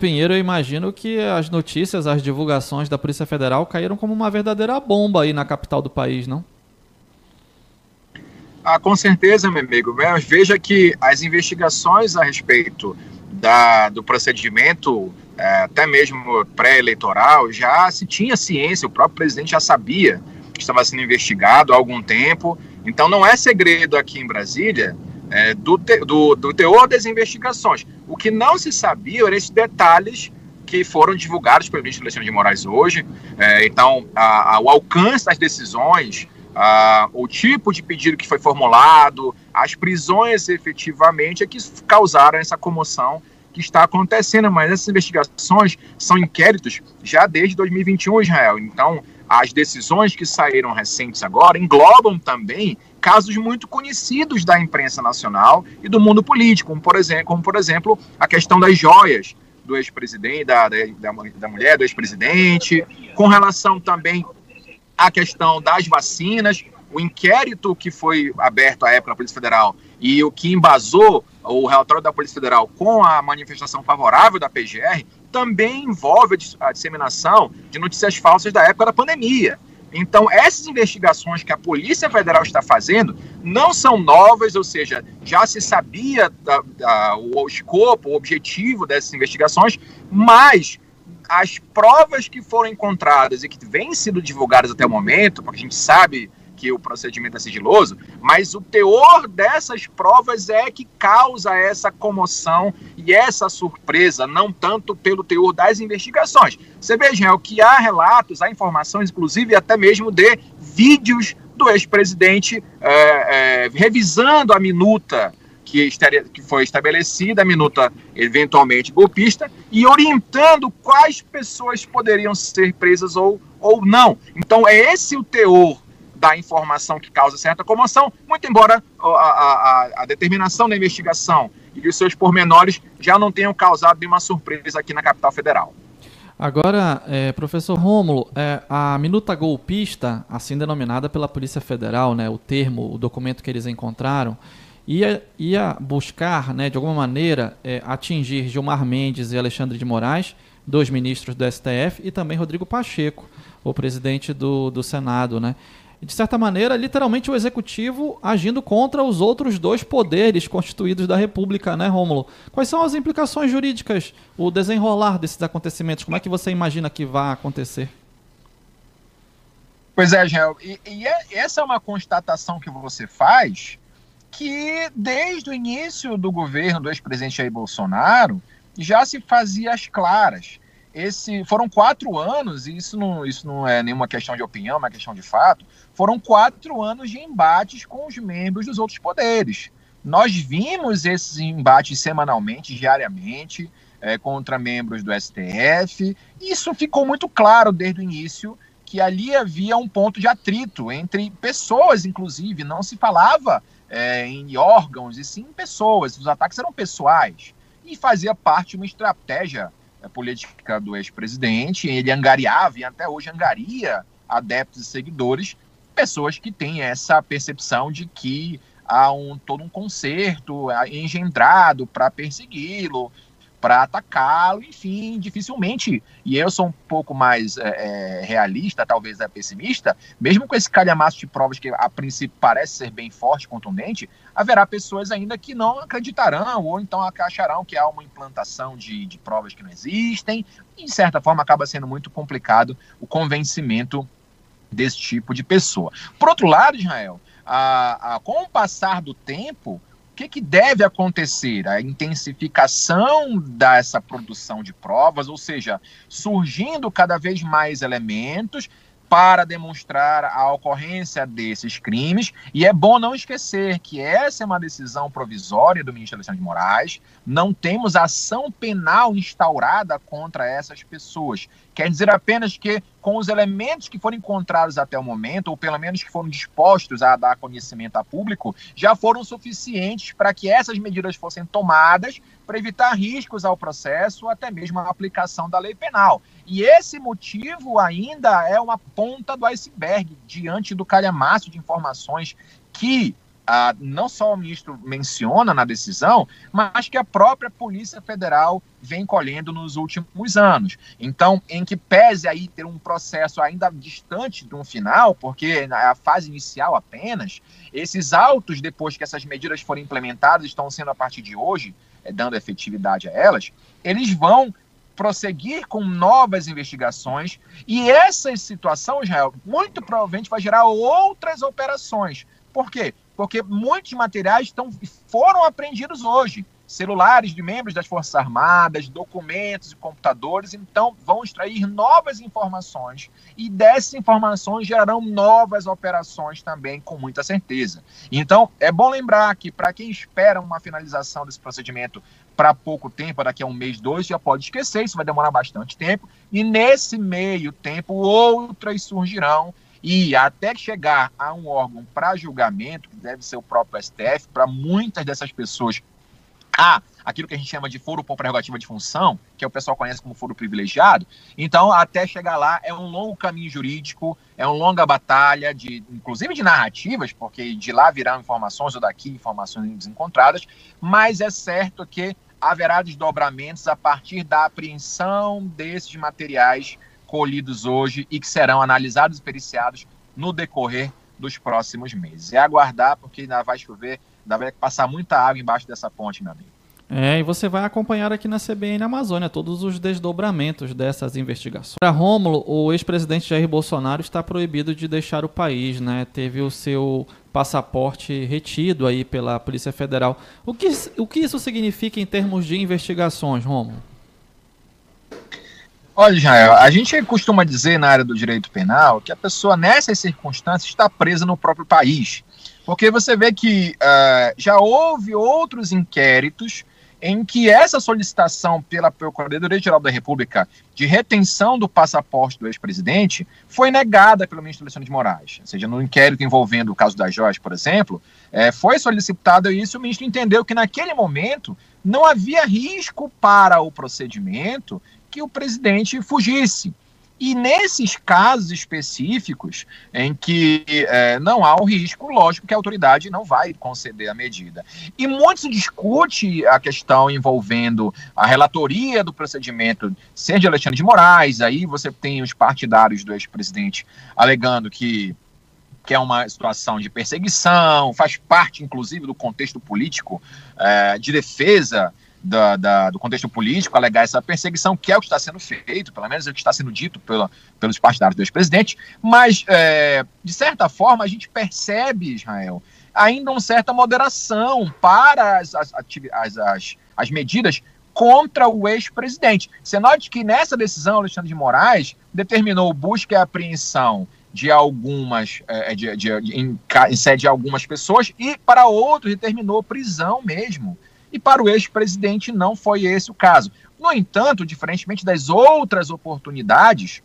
Pinheiro, eu imagino que as notícias, as divulgações da Polícia Federal caíram como uma verdadeira bomba aí na capital do país, não? Ah, com certeza, meu amigo. Veja que as investigações a respeito da, do procedimento, é, até mesmo pré-eleitoral, já se tinha ciência, o próprio presidente já sabia que estava sendo investigado há algum tempo. Então, não é segredo aqui em Brasília é, do, te, do, do teor das investigações. O que não se sabia eram esses detalhes que foram divulgados pelo ministro Alexandre de Moraes hoje. É, então, a, a, o alcance das decisões, a, o tipo de pedido que foi formulado, as prisões efetivamente, é que causaram essa comoção que está acontecendo. Mas essas investigações são inquéritos já desde 2021, Israel. Então, as decisões que saíram recentes agora englobam também casos muito conhecidos da imprensa nacional e do mundo político, como por exemplo, como por exemplo a questão das joias do ex-presidente, da, da, da mulher do ex-presidente, com relação também à questão das vacinas, o inquérito que foi aberto à época na Polícia Federal e o que embasou o relatório da Polícia Federal com a manifestação favorável da PGR também envolve a disseminação de notícias falsas da época da pandemia. Então, essas investigações que a Polícia Federal está fazendo não são novas, ou seja, já se sabia da, da, o escopo, o objetivo dessas investigações, mas as provas que foram encontradas e que vêm sendo divulgadas até o momento, porque a gente sabe que o procedimento é sigiloso, mas o teor dessas provas é que causa essa comoção e essa surpresa, não tanto pelo teor das investigações. Você veja, é o que há relatos, há informações, inclusive até mesmo de vídeos do ex-presidente é, é, revisando a minuta que, foi estabelecida, a minuta eventualmente golpista, e orientando quais pessoas poderiam ser presas ou, ou não. Então, é esse o teor da informação que causa certa comoção, muito embora a, a, a determinação da investigação e os seus pormenores já não tenham causado nenhuma surpresa aqui na capital federal. Agora, é, professor Rômulo, é, a minuta golpista, assim denominada pela Polícia Federal, né, o termo, o documento que eles encontraram, ia, ia buscar, né, de alguma maneira, é, atingir Gilmar Mendes e Alexandre de Moraes, dois ministros do STF, e também Rodrigo Pacheco, o presidente do, do Senado, né? De certa maneira, literalmente o executivo agindo contra os outros dois poderes constituídos da República, né, Rômulo? Quais são as implicações jurídicas, o desenrolar desses acontecimentos? Como é que você imagina que vai acontecer? Pois é, Gel, e, e é, essa é uma constatação que você faz que desde o início do governo do ex-presidente Jair Bolsonaro já se fazia as claras esse foram quatro anos, e isso não, isso não é nenhuma questão de opinião, é uma questão de fato, foram quatro anos de embates com os membros dos outros poderes. Nós vimos esses embates semanalmente, diariamente, é, contra membros do STF, e isso ficou muito claro desde o início que ali havia um ponto de atrito entre pessoas, inclusive, não se falava é, em órgãos, e sim em pessoas, os ataques eram pessoais, e fazia parte de uma estratégia política do ex-presidente, ele angariava e até hoje angaria adeptos e seguidores, pessoas que têm essa percepção de que há um, todo um conserto engendrado para persegui-lo, para atacá-lo, enfim, dificilmente. E eu sou um pouco mais é, é, realista, talvez é pessimista, mesmo com esse calhamaço de provas que a princípio parece ser bem forte, contundente, haverá pessoas ainda que não acreditarão, ou então acharão que há uma implantação de, de provas que não existem, e, de certa forma acaba sendo muito complicado o convencimento desse tipo de pessoa. Por outro lado, Israel, a, a, com o passar do tempo, que, que deve acontecer? A intensificação dessa produção de provas, ou seja, surgindo cada vez mais elementos para demonstrar a ocorrência desses crimes. E é bom não esquecer que essa é uma decisão provisória do ministro Alexandre de Moraes. Não temos ação penal instaurada contra essas pessoas. Quer dizer apenas que, com os elementos que foram encontrados até o momento, ou pelo menos que foram dispostos a dar conhecimento a público, já foram suficientes para que essas medidas fossem tomadas para evitar riscos ao processo, até mesmo a aplicação da lei penal. E esse motivo ainda é uma ponta do iceberg diante do calhamaço de informações que não só o ministro menciona na decisão, mas que a própria Polícia Federal vem colhendo nos últimos anos. Então, em que pese aí ter um processo ainda distante de um final, porque é a fase inicial apenas, esses autos, depois que essas medidas forem implementadas, estão sendo a partir de hoje, é, dando efetividade a elas, eles vão prosseguir com novas investigações e essa situação, Israel, muito provavelmente vai gerar outras operações. Por quê? Porque muitos materiais estão, foram apreendidos hoje. Celulares de membros das Forças Armadas, documentos e computadores, então vão extrair novas informações. E dessas informações gerarão novas operações também, com muita certeza. Então, é bom lembrar que para quem espera uma finalização desse procedimento para pouco tempo, daqui a um mês, dois, já pode esquecer, isso vai demorar bastante tempo, e nesse meio tempo outras surgirão e até chegar a um órgão para julgamento, que deve ser o próprio STF, para muitas dessas pessoas, há aquilo que a gente chama de foro por prerrogativa de função, que o pessoal conhece como foro privilegiado. Então, até chegar lá é um longo caminho jurídico, é uma longa batalha, de, inclusive de narrativas, porque de lá virão informações ou daqui informações encontradas, mas é certo que haverá desdobramentos a partir da apreensão desses materiais colhidos hoje e que serão analisados e periciados no decorrer dos próximos meses. É aguardar, porque ainda vai chover, ainda vai passar muita água embaixo dessa ponte, meu amigo. É, e você vai acompanhar aqui na CBN Amazônia todos os desdobramentos dessas investigações. Para Rômulo, o ex-presidente Jair Bolsonaro está proibido de deixar o país, né? Teve o seu passaporte retido aí pela Polícia Federal. O que, o que isso significa em termos de investigações, Rômulo? Olha, Israel, a gente costuma dizer na área do direito penal que a pessoa, nessas circunstâncias, está presa no próprio país. Porque você vê que uh, já houve outros inquéritos em que essa solicitação pela Procuradoria-Geral da República de retenção do passaporte do ex-presidente foi negada pelo ministro Alexandre de Moraes. Ou seja, no inquérito envolvendo o caso da Joyce, por exemplo, é, foi solicitado isso e o ministro entendeu que naquele momento não havia risco para o procedimento que o presidente fugisse. E nesses casos específicos, em que é, não há o risco, lógico que a autoridade não vai conceder a medida. E muito se discute a questão envolvendo a relatoria do procedimento ser de Alexandre de Moraes, aí você tem os partidários do ex-presidente alegando que que é uma situação de perseguição, faz parte, inclusive, do contexto político é, de defesa da, da, do contexto político, alegar essa perseguição, que é o que está sendo feito, pelo menos é o que está sendo dito pela, pelos partidários do ex-presidente, mas, é, de certa forma, a gente percebe, Israel, ainda uma certa moderação para as, as, as, as, as medidas contra o ex-presidente. Você note que nessa decisão, Alexandre de Moraes determinou busca e apreensão de algumas, é, de, de, de, em, em sede de algumas pessoas, e para outros determinou prisão mesmo e para o ex-presidente não foi esse o caso. No entanto, diferentemente das outras oportunidades,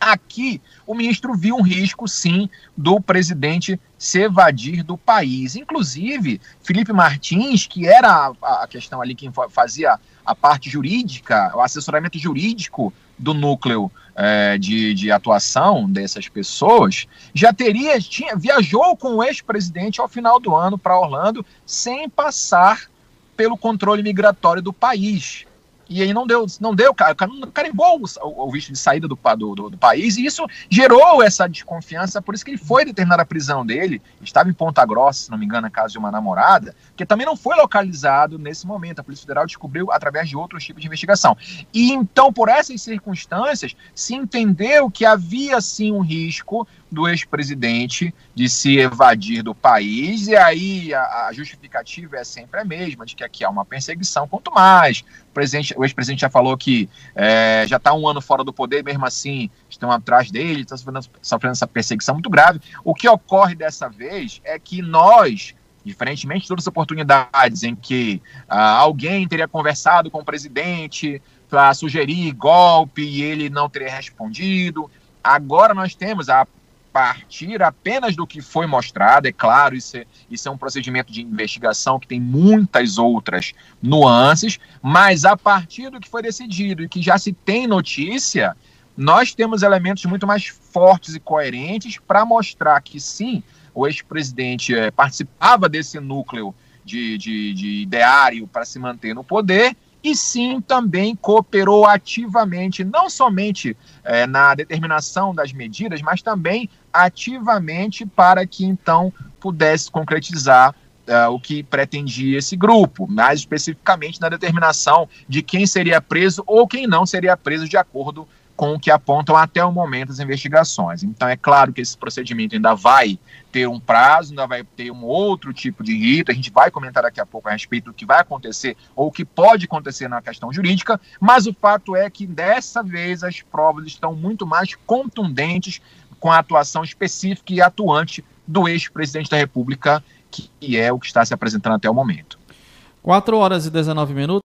aqui o ministro viu um risco, sim, do presidente se evadir do país. Inclusive, Felipe Martins, que era a, questão ali quem fazia a parte jurídica, o assessoramento jurídico do núcleo é, de, de atuação dessas pessoas, já teria, tinha, viajou com o ex-presidente ao final do ano para Orlando sem passar pelo controle migratório do país. E aí não deu, não deu, cara, carimbou o, o visto de saída do, do, do, país, e isso gerou essa desconfiança, por isso que ele foi determinar a prisão dele, estava em Ponta Grossa, se não me engano, na casa de uma namorada, que também não foi localizado nesse momento, a Polícia Federal descobriu através de outros tipos de investigação. E então, por essas circunstâncias, se entendeu que havia sim um risco do ex-presidente de se evadir do país, e aí a, a, justificativa é sempre a mesma, de que aqui há uma perseguição, quanto mais. O, o ex-presidente já falou que é, já está um ano fora do poder, mesmo assim estão atrás dele, estão sofrendo, sofrendo essa perseguição muito grave. O que ocorre dessa vez é que nós, diferentemente de todas as oportunidades em que ah, alguém teria conversado com o presidente para sugerir golpe e ele não teria respondido, agora nós temos a partir apenas do que foi mostrado, é claro, isso é, isso é um procedimento de investigação que tem muitas outras nuances, mas a partir do que foi decidido e que já se tem notícia, nós temos elementos muito mais fortes e coerentes para mostrar que sim, o ex-presidente é, participava desse núcleo de, de, de ideário para se manter no poder, e sim também cooperou ativamente, não somente é, na determinação das medidas, mas também ativamente para que então pudesse concretizar uh, o que pretendia esse grupo, mais especificamente na determinação de quem seria preso ou quem não seria preso de acordo com o que apontam até o momento as investigações. Então, é claro que esse procedimento ainda vai ter um prazo, ainda vai ter um outro tipo de rito. A gente vai comentar daqui a pouco a respeito do que vai acontecer ou o que pode acontecer na questão jurídica, mas o fato é que dessa vez as provas estão muito mais contundentes com a atuação específica e atuante do ex-presidente da República, que é o que está se apresentando até o momento. 4 horas e 19 minutos.